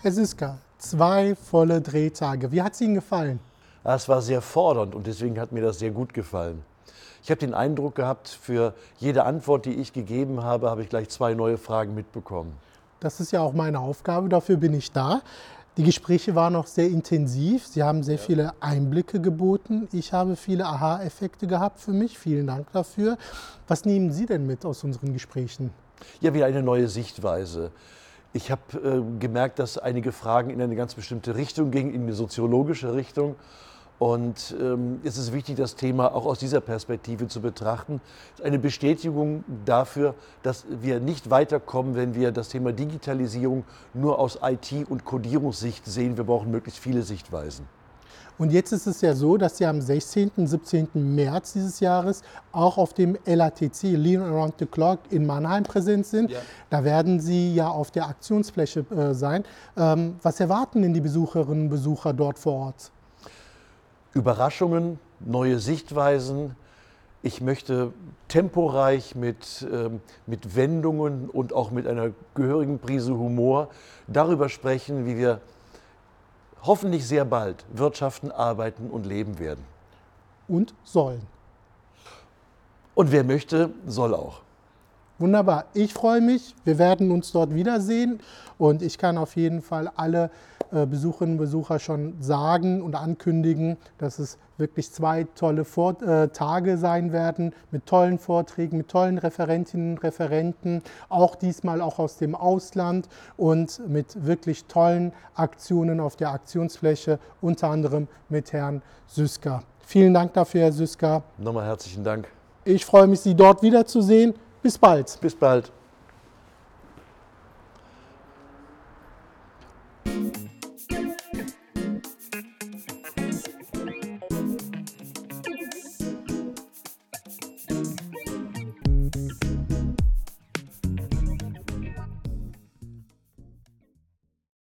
Herr Siska, zwei volle Drehtage. Wie hat es Ihnen gefallen? Es war sehr fordernd und deswegen hat mir das sehr gut gefallen. Ich habe den Eindruck gehabt, für jede Antwort, die ich gegeben habe, habe ich gleich zwei neue Fragen mitbekommen. Das ist ja auch meine Aufgabe, dafür bin ich da. Die Gespräche waren auch sehr intensiv. Sie haben sehr ja. viele Einblicke geboten. Ich habe viele Aha-Effekte gehabt für mich. Vielen Dank dafür. Was nehmen Sie denn mit aus unseren Gesprächen? Ja, wieder eine neue Sichtweise. Ich habe äh, gemerkt, dass einige Fragen in eine ganz bestimmte Richtung gingen, in eine soziologische Richtung. Und ähm, es ist wichtig, das Thema auch aus dieser Perspektive zu betrachten. Es ist eine Bestätigung dafür, dass wir nicht weiterkommen, wenn wir das Thema Digitalisierung nur aus IT- und Codierungssicht sehen. Wir brauchen möglichst viele Sichtweisen. Und jetzt ist es ja so, dass Sie am 16. und 17. März dieses Jahres auch auf dem LATC, Lean Around the Clock, in Mannheim präsent sind. Ja. Da werden Sie ja auf der Aktionsfläche äh, sein. Ähm, was erwarten denn die Besucherinnen und Besucher dort vor Ort? Überraschungen, neue Sichtweisen. Ich möchte temporeich mit, ähm, mit Wendungen und auch mit einer gehörigen Prise Humor darüber sprechen, wie wir hoffentlich sehr bald wirtschaften, arbeiten und leben werden. Und sollen. Und wer möchte, soll auch. Wunderbar. Ich freue mich. Wir werden uns dort wiedersehen. Und ich kann auf jeden Fall alle äh, Besucherinnen und Besucher schon sagen und ankündigen, dass es wirklich zwei tolle Vor äh, Tage sein werden mit tollen Vorträgen, mit tollen Referentinnen und Referenten, auch diesmal auch aus dem Ausland und mit wirklich tollen Aktionen auf der Aktionsfläche, unter anderem mit Herrn Süsker. Vielen Dank dafür, Herr Süsker. Nochmal herzlichen Dank. Ich freue mich, Sie dort wiederzusehen. Bis bald. Bis bald.